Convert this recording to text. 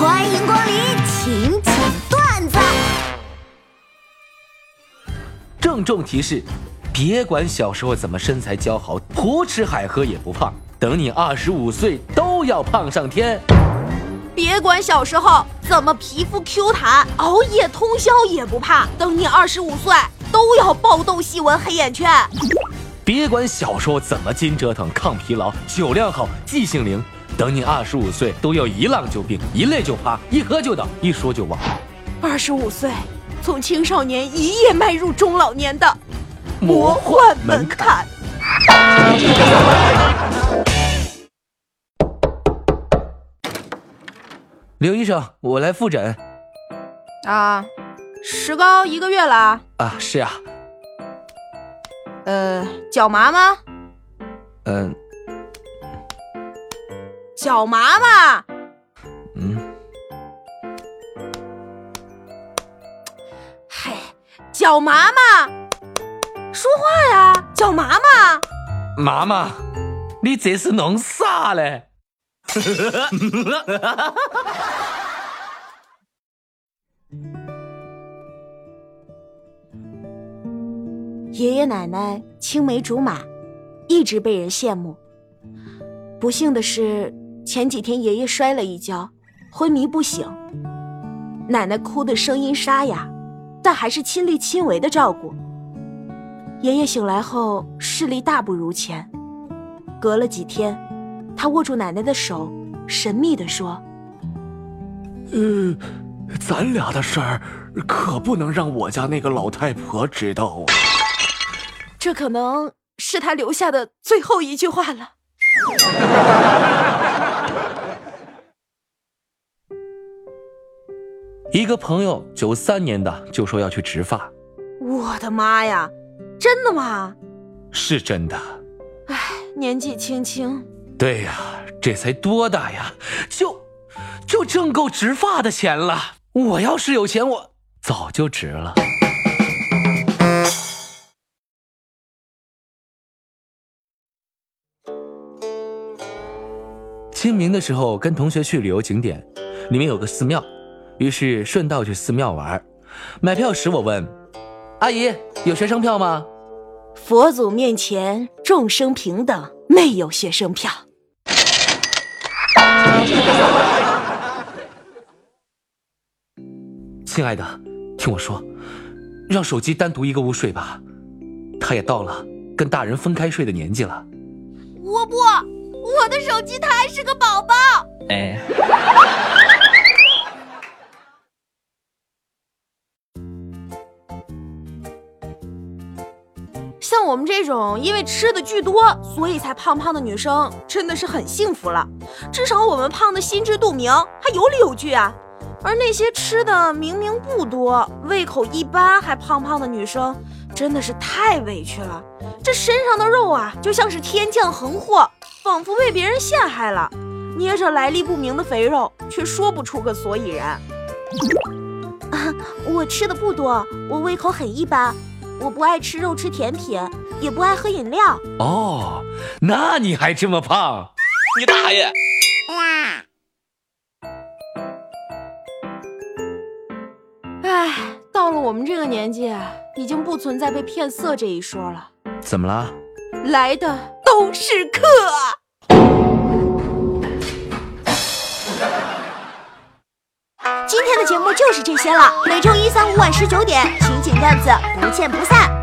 欢迎光临请讲段子。郑重提示：别管小时候怎么身材姣好，胡吃海喝也不胖。等你二十五岁，都要胖上天。别管小时候怎么皮肤 Q 弹，熬夜通宵也不怕。等你二十五岁，都要爆痘、细纹、黑眼圈。别管小时候怎么筋折腾、抗疲劳、酒量好、记性灵，等你二十五岁，都要一浪就病，一累就趴，一喝就倒，一说就忘。二十五岁，从青少年一夜迈入中老年的魔幻门槛。刘医生，我来复诊。啊，石膏一个月了。啊，是啊。呃，脚麻吗？嗯。脚麻吗？嗯。嘿，脚麻吗？说话呀，脚麻吗？妈妈，你这是弄啥嘞？爷爷奶奶青梅竹马，一直被人羡慕。不幸的是，前几天爷爷摔了一跤，昏迷不醒。奶奶哭的声音沙哑，但还是亲力亲为的照顾。爷爷醒来后视力大不如前，隔了几天。他握住奶奶的手，神秘地说：“呃，咱俩的事儿可不能让我家那个老太婆知道啊。”这可能是他留下的最后一句话了。个朋友九三年的就说要去植发，我的妈呀，真的吗？是真的。唉，年纪轻轻。对呀，这才多大呀，就就挣够植发的钱了。我要是有钱，我早就植了。清明的时候，跟同学去旅游景点，里面有个寺庙，于是顺道去寺庙玩。买票时，我问阿姨：“有学生票吗？”佛祖面前，众生平等，没有学生票。亲爱的，听我说，让手机单独一个屋睡吧。他也到了跟大人分开睡的年纪了。我不，我的手机它还是个宝宝。哎。像我们这种因为吃的巨多，所以才胖胖的女生，真的是很幸福了。至少我们胖的心知肚明，还有理有据啊。而那些吃的明明不多，胃口一般还胖胖的女生，真的是太委屈了。这身上的肉啊，就像是天降横祸，仿佛被别人陷害了，捏着来历不明的肥肉，却说不出个所以然。啊 我吃的不多，我胃口很一般。我不爱吃肉，吃甜品，也不爱喝饮料。哦，那你还这么胖？你大爷！唉，到了我们这个年纪，已经不存在被骗色这一说了。怎么了？来的都是客。节目就是这些了。每周一、三、五晚十九点，情景段子不见不散。